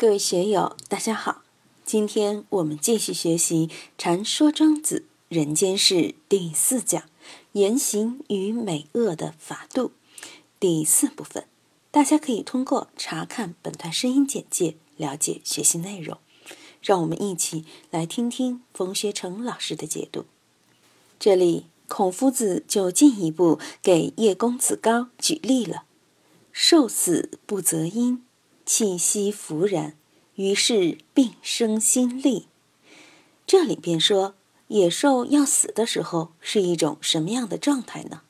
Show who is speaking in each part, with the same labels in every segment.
Speaker 1: 各位学友，大家好！今天我们继续学习《禅说庄子人间世》第四讲“言行与美恶的法度”第四部分。大家可以通过查看本段声音简介了解学习内容。让我们一起来听听冯学成老师的解读。这里，孔夫子就进一步给叶公子高举例了：“受死不择因。”气息浮然，于是病生心力。这里边说，野兽要死的时候是一种什么样的状态呢？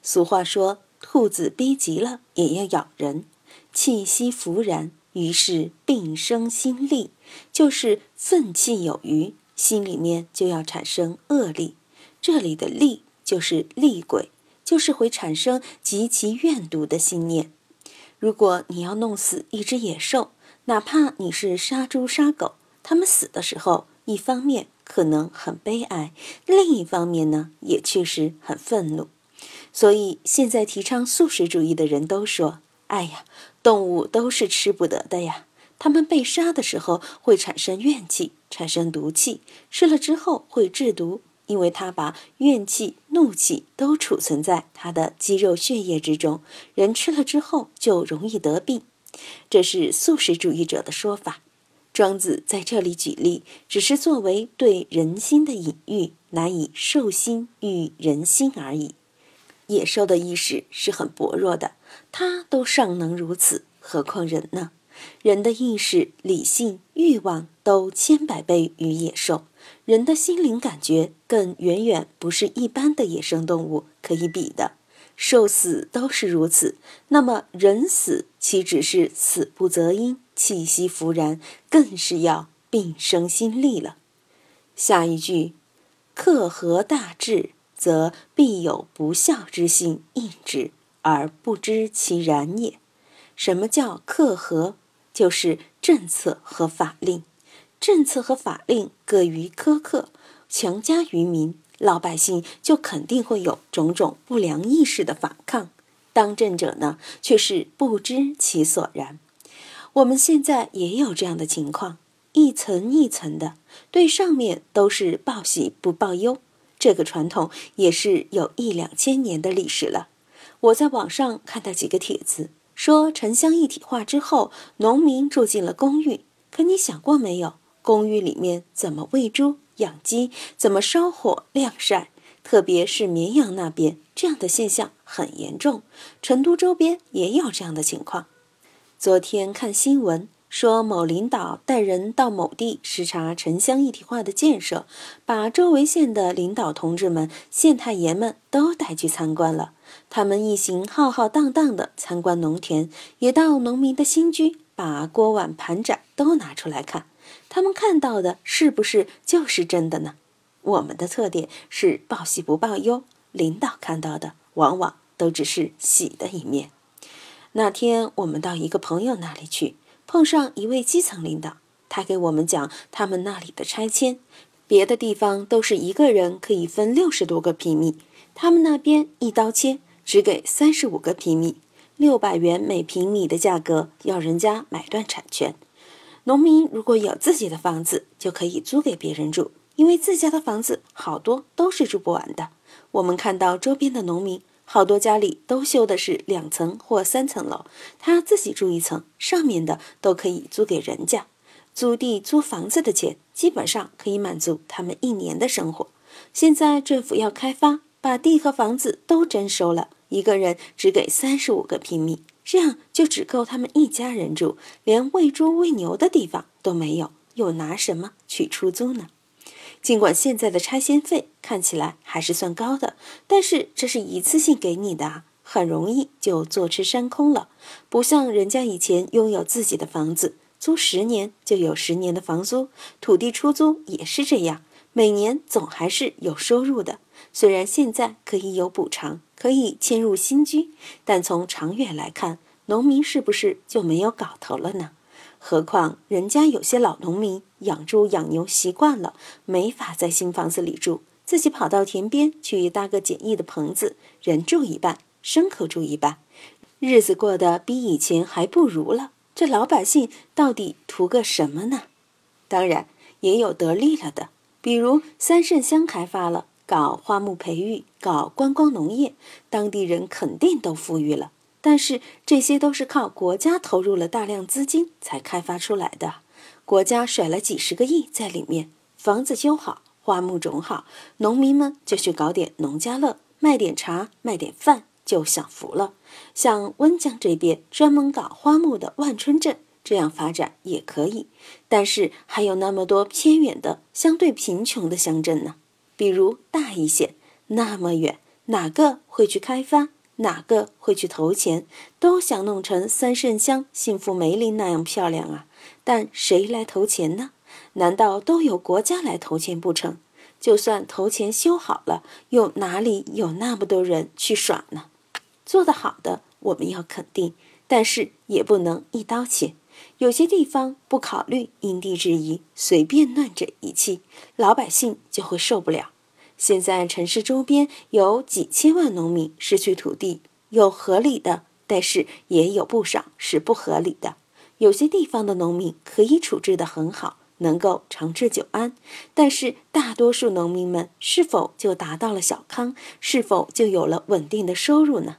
Speaker 1: 俗话说，兔子逼急了也要咬人。气息浮然，于是病生心力，就是愤气有余，心里面就要产生恶力。这里的力就是厉鬼，就是会产生极其怨毒的心念。如果你要弄死一只野兽，哪怕你是杀猪杀狗，它们死的时候，一方面可能很悲哀，另一方面呢，也确实很愤怒。所以现在提倡素食主义的人都说：“哎呀，动物都是吃不得的呀，它们被杀的时候会产生怨气，产生毒气，吃了之后会制毒。”因为他把怨气、怒气都储存在他的肌肉血液之中，人吃了之后就容易得病。这是素食主义者的说法。庄子在这里举例，只是作为对人心的隐喻，难以兽心喻人心而已。野兽的意识是很薄弱的，它都尚能如此，何况人呢？人的意识、理性、欲望都千百倍于野兽，人的心灵感觉更远远不是一般的野生动物可以比的。兽死都是如此，那么人死岂只是死不择因、气息浮然，更是要病生心力了。下一句，克合大志，则必有不孝之心应之，而不知其然也。什么叫克合？就是政策和法令，政策和法令过于苛刻，强加于民，老百姓就肯定会有种种不良意识的反抗。当政者呢，却是不知其所然。我们现在也有这样的情况，一层一层的，对上面都是报喜不报忧，这个传统也是有一两千年的历史了。我在网上看到几个帖子。说城乡一体化之后，农民住进了公寓。可你想过没有，公寓里面怎么喂猪、养鸡，怎么烧火、晾晒？特别是绵阳那边，这样的现象很严重。成都周边也有这样的情况。昨天看新闻说，某领导带人到某地视察城乡一体化的建设，把周围县的领导同志们、县太爷们都带去参观了。他们一行浩浩荡荡的参观农田，也到农民的新居，把锅碗盘盏都拿出来看。他们看到的是不是就是真的呢？我们的特点是报喜不报忧，领导看到的往往都只是喜的一面。那天我们到一个朋友那里去，碰上一位基层领导，他给我们讲他们那里的拆迁，别的地方都是一个人可以分六十多个平米。他们那边一刀切，只给三十五个平米，六百元每平米的价格，要人家买断产权。农民如果有自己的房子，就可以租给别人住，因为自家的房子好多都是住不完的。我们看到周边的农民，好多家里都修的是两层或三层楼，他自己住一层，上面的都可以租给人家。租地租房子的钱，基本上可以满足他们一年的生活。现在政府要开发。把地和房子都征收了，一个人只给三十五个平米，这样就只够他们一家人住，连喂猪喂牛的地方都没有，又拿什么去出租呢？尽管现在的拆迁费看起来还是算高的，但是这是一次性给你的，很容易就坐吃山空了。不像人家以前拥有自己的房子，租十年就有十年的房租，土地出租也是这样，每年总还是有收入的。虽然现在可以有补偿，可以迁入新居，但从长远来看，农民是不是就没有搞头了呢？何况人家有些老农民养猪养牛习惯了，没法在新房子里住，自己跑到田边去搭个简易的棚子，人住一半，牲口住一半，日子过得比以前还不如了。这老百姓到底图个什么呢？当然也有得利了的，比如三圣乡开发了，搞花木培育，搞观光农业，当地人肯定都富裕了。但是这些都是靠国家投入了大量资金才开发出来的，国家甩了几十个亿在里面，房子修好，花木种好，农民们就去搞点农家乐，卖点茶，卖点饭，就享福了。像温江这边专门搞花木的万春镇，这样发展也可以。但是还有那么多偏远的、相对贫穷的乡镇呢，比如大邑县，那么远，哪个会去开发？哪个会去投钱？都想弄成三圣乡、幸福梅林那样漂亮啊！但谁来投钱呢？难道都由国家来投钱不成？就算投钱修好了，又哪里有那么多人去耍呢？做得好的我们要肯定，但是也不能一刀切。有些地方不考虑因地制宜，随便乱整一气，老百姓就会受不了。现在城市周边有几千万农民失去土地，有合理的，但是也有不少是不合理的。有些地方的农民可以处置得很好，能够长治久安，但是大多数农民们是否就达到了小康，是否就有了稳定的收入呢？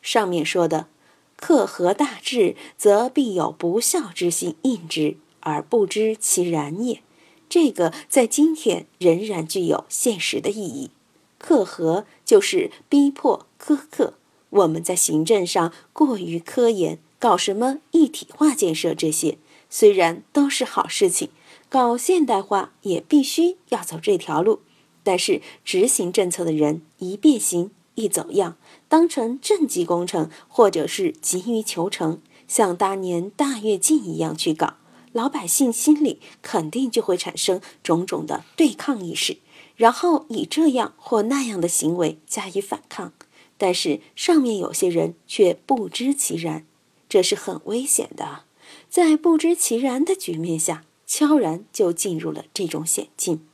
Speaker 1: 上面说的“克合大志，则必有不孝之心应之，而不知其然也”。这个在今天仍然具有现实的意义。克合就是逼迫、苛刻。我们在行政上过于科研，搞什么一体化建设，这些虽然都是好事情，搞现代化也必须要走这条路。但是执行政策的人一变形、一走样，当成政绩工程，或者是急于求成，像当年大跃进一样去搞。老百姓心里肯定就会产生种种的对抗意识，然后以这样或那样的行为加以反抗。但是上面有些人却不知其然，这是很危险的。在不知其然的局面下，悄然就进入了这种险境。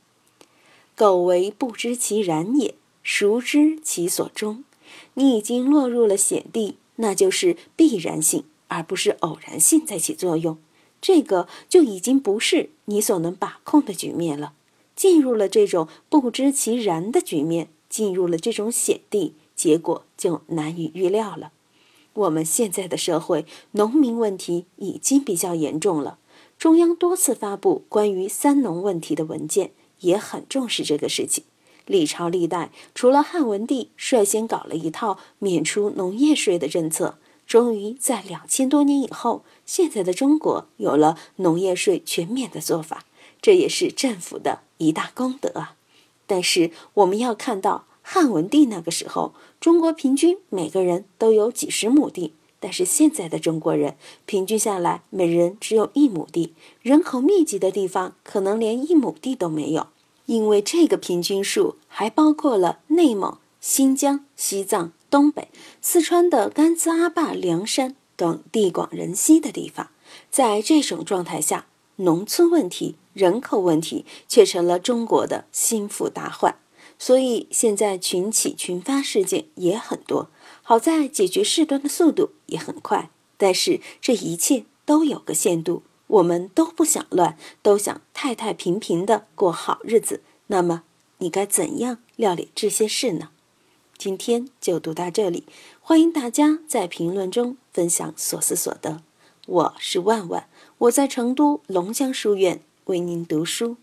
Speaker 1: 苟为不知其然也，熟知其所终？你已经落入了险地，那就是必然性，而不是偶然性在起作用。这个就已经不是你所能把控的局面了，进入了这种不知其然的局面，进入了这种险地，结果就难以预料了。我们现在的社会，农民问题已经比较严重了。中央多次发布关于三农问题的文件，也很重视这个事情。历朝历代，除了汉文帝率先搞了一套免除农业税的政策。终于在两千多年以后，现在的中国有了农业税全免的做法，这也是政府的一大功德啊。但是我们要看到，汉文帝那个时候，中国平均每个人都有几十亩地，但是现在的中国人平均下来，每人只有一亩地，人口密集的地方可能连一亩地都没有，因为这个平均数还包括了内蒙、新疆、西藏。东北、四川的甘孜、阿坝、凉山等地广人稀的地方，在这种状态下，农村问题、人口问题却成了中国的心腹大患。所以现在群起群发事件也很多，好在解决事端的速度也很快。但是这一切都有个限度，我们都不想乱，都想太太平平的过好日子。那么你该怎样料理这些事呢？今天就读到这里，欢迎大家在评论中分享所思所得。我是万万，我在成都龙江书院为您读书。